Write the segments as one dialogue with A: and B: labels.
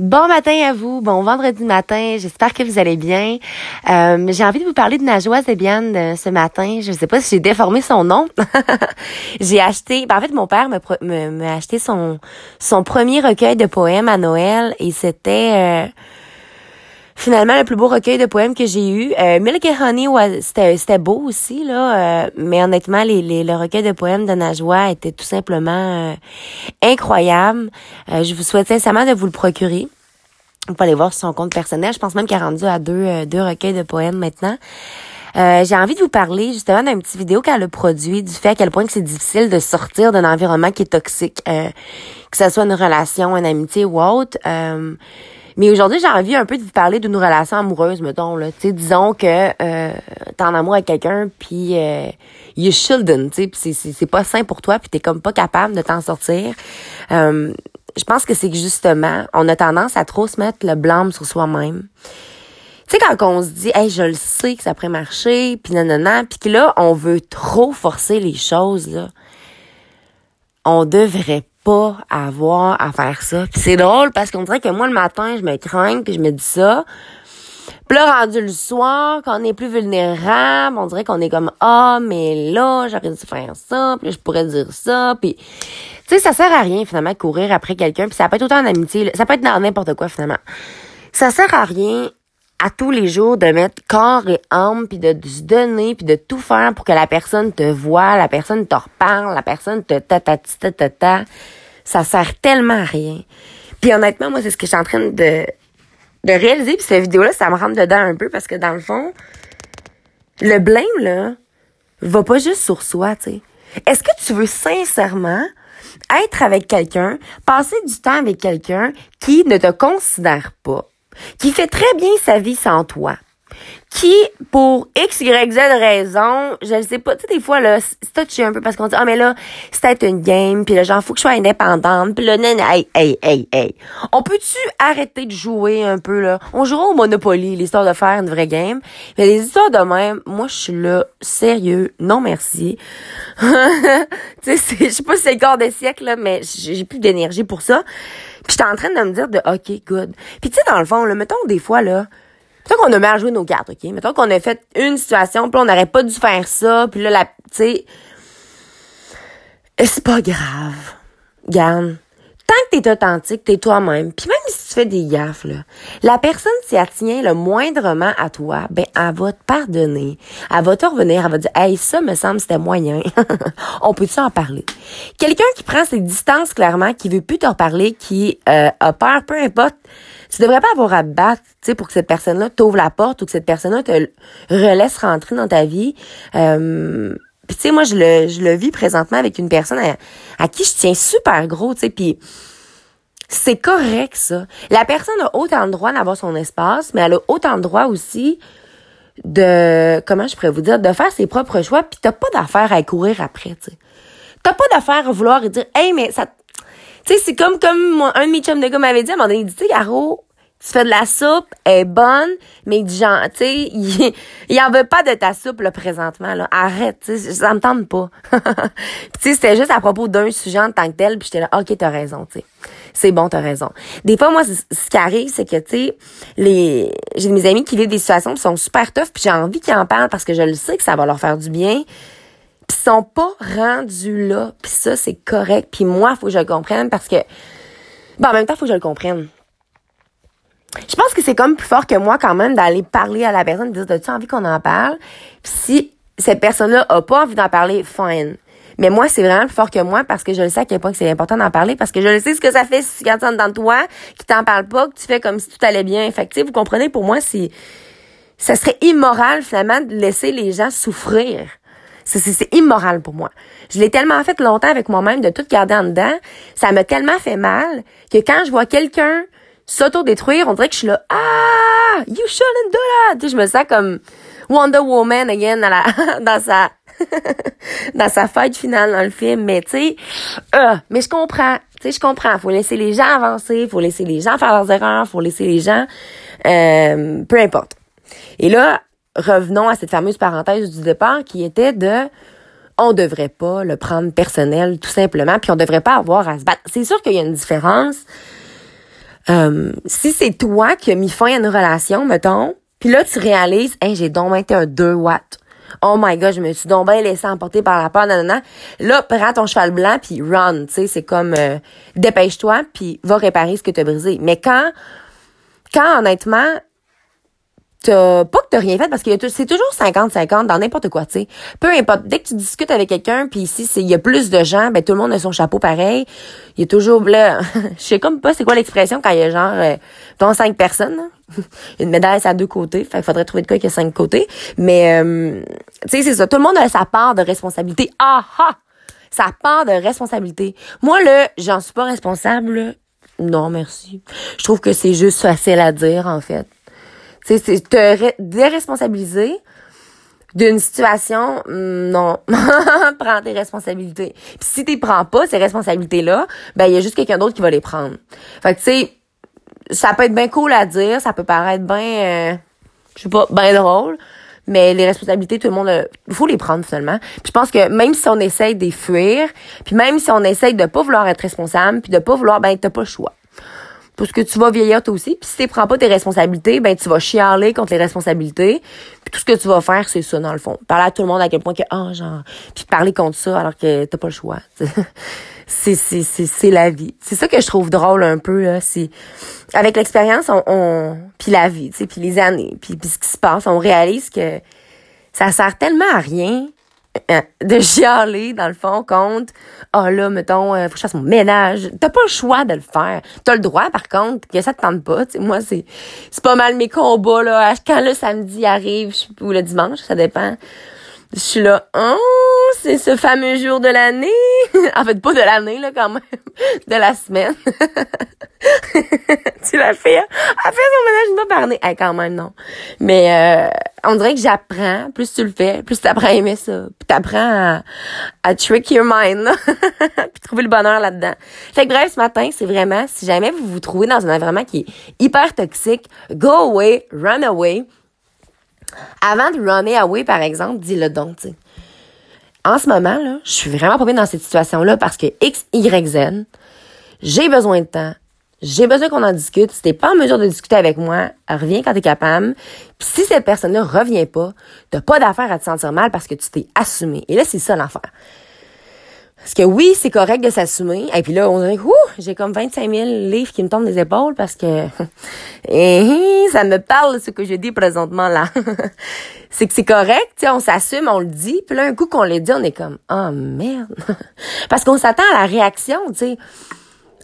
A: Bon matin à vous, bon vendredi matin, j'espère que vous allez bien. Euh, j'ai envie de vous parler de Najwa Zebian ce matin. Je ne sais pas si j'ai déformé son nom. j'ai acheté, ben, en fait mon père m'a acheté son, son premier recueil de poèmes à Noël et c'était euh, finalement le plus beau recueil de poèmes que j'ai eu. Euh, Milk and Honey, c'était beau aussi, là. Euh, mais honnêtement, les, les, le recueil de poèmes de Najwa était tout simplement euh, incroyable. Euh, je vous souhaite sincèrement de vous le procurer. Vous pouvez aller voir sur son compte personnel. Je pense même qu'il a rendu à deux, deux recueils de poèmes maintenant. j'ai envie de vous parler justement d'un petit vidéo qu'elle a produit du fait à quel point que c'est difficile de sortir d'un environnement qui est toxique, que ce soit une relation, une amitié ou autre. Mais aujourd'hui, j'ai envie un peu de vous parler d'une relation amoureuse, mettons. Là. sais, disons que euh, t'es en amour avec quelqu'un, puis euh, you shouldn't, tu sais, c'est pas sain pour toi, puis t'es comme pas capable de t'en sortir. Euh, je pense que c'est que justement, on a tendance à trop se mettre le blâme sur soi-même. Tu sais, quand on se dit, hey, je le sais que ça pourrait marcher, puis non, puis que là, on veut trop forcer les choses, là, on devrait pas avoir à faire ça. c'est drôle parce qu'on dirait que moi, le matin, je me crains, puis je me dis ça. Puis là, rendu le soir, quand on est plus vulnérable, on dirait qu'on est comme ah mais là j'aurais dû faire ça, puis je pourrais dire ça, puis tu sais ça sert à rien finalement courir après quelqu'un, puis ça peut être autant en amitié, ça peut être dans n'importe quoi finalement. Ça sert à rien à tous les jours de mettre corps et âme puis de, se donner puis de tout faire pour que la personne te voit, la personne te reparle, la personne te ta ta ta ta ta. Ça sert tellement à rien. Puis honnêtement, moi c'est ce que je suis en train de de réaliser puis cette vidéo là, ça me rentre dedans un peu parce que dans le fond le blâme là va pas juste sur soi, tu sais. Est-ce que tu veux sincèrement être avec quelqu'un, passer du temps avec quelqu'un qui ne te considère pas, qui fait très bien sa vie sans toi, qui, pour X, Y, Z raison, je ne sais pas, tu sais, des fois, là, c'est touché un peu parce qu'on dit, ah, mais là, c'est une game, puis là, genre, faut que je sois indépendante, puis là, nan, hey, hey, hey, hey. On peut-tu arrêter de jouer un peu, là? On jouera au Monopoly, l'histoire de faire une vraie game. Mais les histoires de même, moi, je suis là, sérieux, non merci. tu sais, je sais pas si c'est le corps des siècles, là, mais j'ai plus d'énergie pour ça. Puis j'étais en train de me dire de OK, good. Puis tu sais, dans le fond, là, mettons des fois, là, mettons qu'on a mal joué nos cartes, OK? Mettons qu'on a fait une situation, puis on n'aurait pas dû faire ça, puis là, la, tu sais, c'est pas grave. Garde, tant que t'es authentique, t'es toi-même. Puis même tu fais des gaffes, là, la personne, si elle tient le moindrement à toi, ben, elle va te pardonner. Elle va te revenir, elle va dire, hey, ça me semble c'était moyen. On peut-tu en parler? Quelqu'un qui prend ses distances clairement, qui veut plus te reparler, qui euh, a peur, peu importe, tu devrais pas avoir à battre, tu sais, pour que cette personne-là t'ouvre la porte ou que cette personne-là te relaisse rentrer dans ta vie. Euh, puis tu sais, moi, je le, je le vis présentement avec une personne à, qui je tiens super gros, tu sais, puis c'est correct, ça. La personne a autant de droit d'avoir son espace, mais elle a autant de droit aussi de, comment je pourrais vous dire, de faire ses propres choix, puis t'as pas d'affaire à courir après, tu. T'as pas d'affaire à vouloir dire, hey, mais ça, tu sais, c'est comme, comme un de mes chums de gars m'avait dit à un moment donné, il dit, tu sais, tu fais de la soupe, elle est bonne, mais dit genre, tu sais, il, il en veut pas de ta soupe, là, présentement, là. Arrête, tu sais, ça me tente pas. tu sais, c'était juste à propos d'un sujet en tant que tel, puis j'étais là, OK, t'as raison, tu sais. C'est bon, t'as raison. Des fois, moi, ce qui arrive, c'est que, tu sais, les, j'ai mes amis qui vivent des situations qui sont super tough, puis j'ai envie qu'ils en parlent parce que je le sais que ça va leur faire du bien. Puis ils sont pas rendus là, puis ça, c'est correct. Puis moi, faut que je le comprenne parce que, bon, en même temps, faut que je le comprenne je pense que c'est comme plus fort que moi quand même d'aller parler à la personne, de dire, as-tu envie qu'on en parle? Si cette personne-là a pas envie d'en parler, fine. Mais moi, c'est vraiment plus fort que moi parce que je le sais à quel point c'est important d'en parler parce que je le sais ce que ça fait si tu gardes ça dans toi, qui t'en parle pas, que tu fais comme si tout allait bien. Fait que, vous comprenez, pour moi, c'est, ça serait immoral finalement de laisser les gens souffrir. C'est immoral pour moi. Je l'ai tellement fait longtemps avec moi-même de tout garder en dedans. Ça m'a tellement fait mal que quand je vois quelqu'un s'auto-détruire, on dirait que je suis là, ah, you shouldn't do that. je me sens comme Wonder Woman again dans, la, dans sa, dans sa fight finale dans le film. Mais tu sais, euh, mais je comprends. Tu sais, je comprends. Faut laisser les gens avancer, faut laisser les gens faire leurs erreurs, faut laisser les gens, euh, peu importe. Et là, revenons à cette fameuse parenthèse du départ qui était de on devrait pas le prendre personnel tout simplement puis on devrait pas avoir à se battre. C'est sûr qu'il y a une différence Euh, si c'est toi qui as mis fin à une relation, mettons, puis là, tu réalises, hey, j'ai donc été un 2 watts. Oh my god, je me suis donc bien laissé emporter par la peur, nanana. Là, prends ton cheval blanc puis run, tu sais, c'est comme euh, dépêche-toi puis va réparer ce que tu as brisé. Mais quand quand honnêtement t'as pas que t'as rien fait parce que c'est toujours 50-50 dans n'importe quoi, tu sais. Peu importe. Dès que tu discutes avec quelqu'un, puis ici, il y a plus de gens, ben tout le monde a son chapeau pareil. Il y a toujours là. Je sais comme pas c'est quoi l'expression quand il y a genre euh, ton cinq personnes. Une médaille, ça a deux côtés. Fait qu'il faudrait trouver de quoi qu'il y a cinq côtés. Mais euh, tu sais, c'est ça. Tout le monde a sa part de responsabilité. Ah ah! Sa part de responsabilité. Moi, là, j'en suis pas responsable. Non, merci. Je trouve que c'est juste facile à dire, en fait. Tu sais, c'est te déresponsabiliser d'une situation, mm, non. prends tes responsabilités. Puis si tu prends pas ces responsabilités-là, ben il y a juste quelqu'un d'autre qui va les prendre. Fait que tu sais, ça peut être bien cool à dire, ça peut paraître bien, euh, je sais pas, bien drôle, mais les responsabilités, tout le monde, il faut les prendre seulement. Puis je pense que même si on essaye de fuir, puis même si on essaye de pas vouloir être responsable, puis de pas vouloir, ben t'as pas le choix. Parce que tu vas vieillir toi aussi. Puis si tu prends pas tes responsabilités, ben tu vas chialer contre les responsabilités. Puis tout ce que tu vas faire, c'est ça, dans le fond. Parler à tout le monde à quel point que, ah, genre, puis parler contre ça alors que t'as pas le choix. c'est, c'est, c'est, c'est la vie. C'est ça que je trouve drôle un peu, là. C'est, avec l'expérience, on, on puis la vie, tu sais, puis les années, puis, puis ce qui se passe, on réalise que ça sert tellement à rien de chialer, dans le fond, contre, ah oh là, mettons, euh, faut que je fasse mon ménage. T'as pas le choix de le faire. T'as le droit, par contre, que ça te tente pas. Moi, c'est c'est pas mal mes combats, là. Quand le samedi arrive, ou le dimanche, ça dépend. Je suis là, oh, c'est ce fameux jour de l'année. en fait, pas de l'année, là, quand même. De la semaine. tu l'as fait, hein? Elle fait son ménage une fois par année. Eh, quand même, non. Mais, euh, on dirait que j'apprends. Plus tu le fais, plus tu apprends à aimer ça. Puis t'apprends à, à trick your mind, puis trouver le bonheur là-dedans. Fait que bref, ce matin, c'est vraiment, si jamais vous vous trouvez dans un environnement qui est hyper toxique, go away, run away. Avant de runner away, par exemple, dis-le donc, tu En ce moment, là, je suis vraiment pas bien dans cette situation-là parce que X, Y, Z, j'ai besoin de temps, j'ai besoin qu'on en discute. Si t'es pas en mesure de discuter avec moi, reviens quand t'es capable. Puis si cette personne-là revient pas, t'as pas d'affaire à te sentir mal parce que tu t'es assumé. Et là, c'est ça l'affaire. Parce que oui, c'est correct de s'assumer. Et puis là, on dirait, ouh, j'ai comme 25 000 livres qui me tombent des épaules parce que eh, ça me parle ce que je dis présentement là. c'est que c'est correct, tu sais, on s'assume, on le dit. Puis là, un coup qu'on le dit, on est comme, oh merde. parce qu'on s'attend à la réaction, tu sais.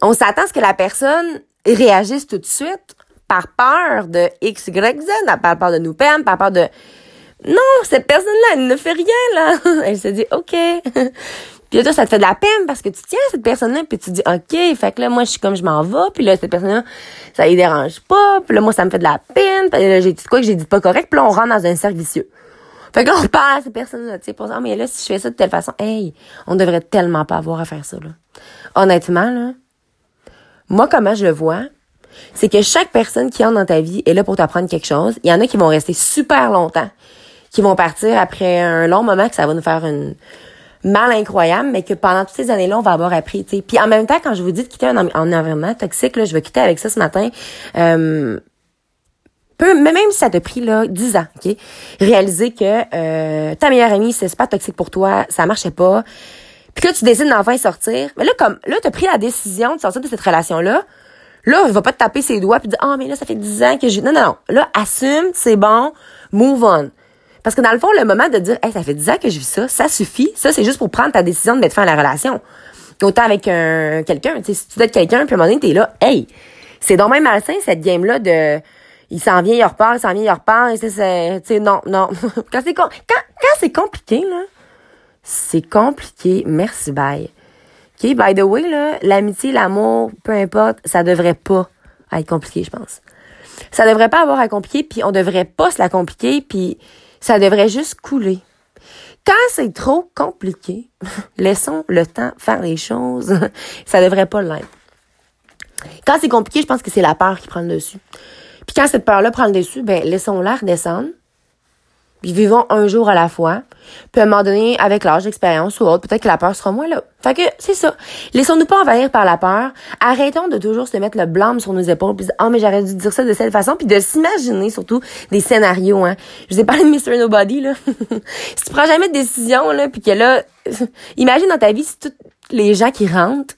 A: On s'attend à ce que la personne réagisse tout de suite par peur de X, Y, Z, par peur de nous perdre, par peur de... Non, cette personne-là, elle ne fait rien, là. Elle se dit, OK. Puis là, ça te fait de la peine parce que tu tiens à cette personne-là, puis tu dis, OK, fait que là, moi, je suis comme, je m'en vais, puis là, cette personne-là, ça lui dérange pas, puis là, moi, ça me fait de la peine, puis là, j'ai dit quoi que j'ai dit pas correct, puis là, on rentre dans un cercle vicieux. Fait que là, on parle à cette personne-là, tu sais, pour ça, mais là, si je fais ça de telle façon, hey, on devrait tellement pas avoir à faire ça, là. Honnêtement, là, moi, comment je le vois, c'est que chaque personne qui entre dans ta vie est là pour t'apprendre quelque chose. Il y en a qui vont rester super longtemps, qui vont partir après un long moment que ça va nous faire une mal incroyable, mais que pendant toutes ces années-là, on va avoir appris. sais. Puis en même temps, quand je vous dis de quitter un, environnement toxique, là, je vais quitter avec ça ce matin. Euh, peu, mais même si ça t'a pris là 10 ans, ok, réaliser que euh, ta meilleure amie c'est pas toxique pour toi, ça marchait pas. Puis là tu décides d'enfin sortir. Mais là comme là t'as pris la décision de sortir de cette relation là. Il va pas te taper ses doigts puis dire "Ah, mais là ça fait 10 ans que je Non non non, là assume, c'est bon, move on. Parce que dans le fond, le moment de dire, hey, ça fait 10 ans que je vis ça, ça suffit. Ça, c'est juste pour prendre ta décision de mettre fin à la relation. Autant avec un, quelqu'un, tu sais, si tu être quelqu'un, puis à un moment donné, t'es là, hey, c'est donc même malsain, cette game-là de, il s'en vient, il repart, il s'en vient, il repart, et c'est, tu non, non. quand c'est, quand, quand c'est compliqué, là, c'est compliqué, merci, bye. OK, by the way, là, l'amitié, l'amour, peu importe, ça devrait pas être compliqué, je pense. Ça devrait pas avoir à compliquer, puis on devrait pas se la compliquer, puis ça devrait juste couler. Quand c'est trop compliqué, laissons le temps faire les choses. ça devrait pas l'être. Quand c'est compliqué, je pense que c'est la peur qui prend le dessus. Puis quand cette peur-là prend le dessus, ben laissons-la redescendre. Puis vivons un jour à la fois. Puis à un moment donné, avec l'âge, l'expérience ou autre, peut-être que la peur sera moins là. Fait que c'est ça. Laissons-nous pas envahir par la peur. Arrêtons de toujours se mettre le blâme sur nos épaules. Puis oh mais j'aurais dû dire ça de cette façon. Puis de s'imaginer surtout des scénarios. Hein. Je vous ai parlé de Mr. Nobody là. si tu prends jamais de décision là, puis que là, imagine dans ta vie si tous les gens qui rentrent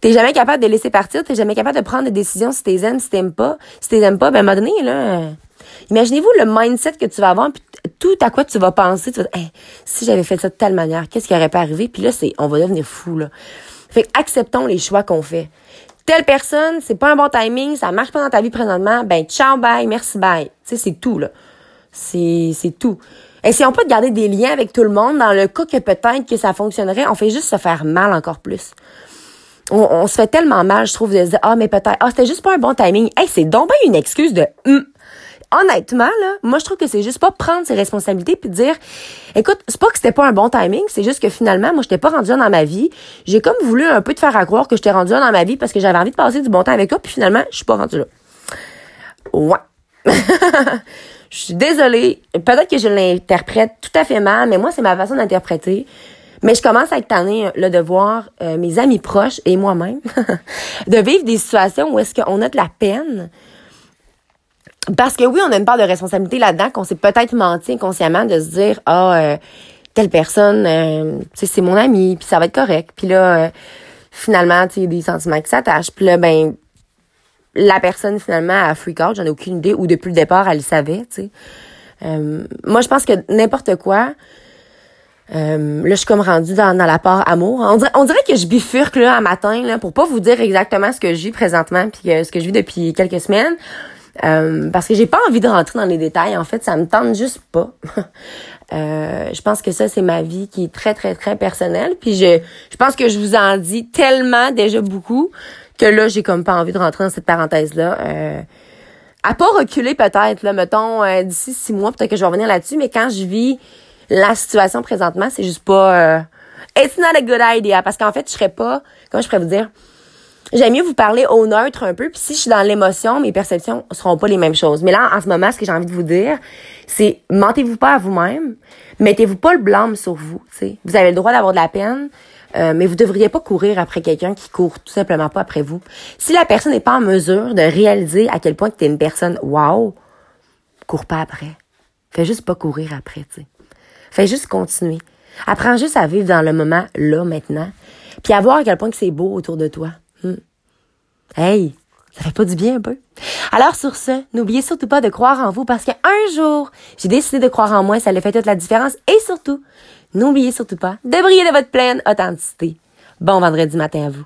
A: T'es jamais capable de laisser partir, t'es jamais capable de prendre des décisions si t'es aimes, si t'aimes pas. Si t'es aimes pas, ben à un moment donné, là, Imaginez-vous le mindset que tu vas avoir, tout à quoi tu vas penser. Tu vas dire, si j'avais fait ça de telle manière, qu'est-ce qui aurait pas arrivé? Puis là, c'est, on va devenir fou, là. Fait acceptons les choix qu'on fait. Telle personne, c'est pas un bon timing, ça marche pas dans ta vie présentement, ben ciao, bye, merci, bye. Tu sais, c'est tout, là. C'est, c'est tout. Essayons pas de garder des liens avec tout le monde. Dans le cas que peut-être que ça fonctionnerait, on fait juste se faire mal encore plus. On, se fait tellement mal, je trouve, de dire, ah, mais peut-être, ah, c'était juste pas un bon timing. Hey, c'est donc bien une excuse de, hum, honnêtement, là, moi, je trouve que c'est juste pas prendre ses responsabilités puis dire, écoute, c'est pas que c'était pas un bon timing, c'est juste que finalement, moi, j'étais pas rendue dans ma vie. J'ai comme voulu un peu te faire à croire que j'étais rendue dans ma vie parce que j'avais envie de passer du bon temps avec toi, puis finalement, je suis pas rendue là. Ouais. je suis désolée. Peut-être que je l'interprète tout à fait mal, mais moi, c'est ma façon d'interpréter. Mais je commence à être tannée là, de voir euh, mes amis proches et moi-même de vivre des situations où est-ce qu'on a de la peine parce que oui, on a une part de responsabilité là-dedans qu'on s'est peut-être menti inconsciemment de se dire ah euh, telle personne euh, c'est mon ami puis ça va être correct. Puis là euh, finalement, tu sais des sentiments qui s'attachent. Puis là ben la personne finalement a freak j'en ai aucune idée ou depuis le départ elle le savait, tu sais. moi je pense que n'importe quoi là, je suis comme rendue dans, la part amour. On dirait, on dirait que je bifurque là un matin là pour pas vous dire exactement ce que je vis présentement puis ce que je vis depuis quelques semaines. Euh, parce que j'ai pas envie de rentrer dans les détails. En fait, ça me tente juste pas. euh, je pense que ça, c'est ma vie qui est très, très, très personnelle. Puis je, je pense que je vous en dis tellement déjà beaucoup que là, j'ai comme pas envie de rentrer dans cette parenthèse-là. Euh, à pas reculer peut-être, là, mettons, euh, d'ici six mois, peut-être que je vais revenir là-dessus, mais quand je vis la situation présentement, c'est juste pas... Euh, it's not a good idea. Parce qu'en fait, je serais pas... Comment je pourrais vous dire? J'aime mieux vous parler au neutre un peu. Puis si je suis dans l'émotion, mes perceptions seront pas les mêmes choses. Mais là, en ce moment, ce que j'ai envie de vous dire, c'est mentez-vous pas à vous-même. Mettez-vous pas le blâme sur vous. sais. Vous avez le droit d'avoir de la peine. Euh, mais vous devriez pas courir après quelqu'un qui court tout simplement pas après vous. Si la personne n'est pas en mesure de réaliser à quel point tu es une personne wow, cours pas après. Fais juste pas courir après, tu. Fais juste continuer. Apprends juste à vivre dans le moment, là, maintenant. Puis à voir à quel point que c'est beau autour de toi. Hey, ça fait pas du bien un peu? Alors sur ce, n'oubliez surtout pas de croire en vous parce qu'un jour, j'ai décidé de croire en moi, ça a fait toute la différence. Et surtout, n'oubliez surtout pas de briller de votre pleine authenticité. Bon vendredi matin à vous.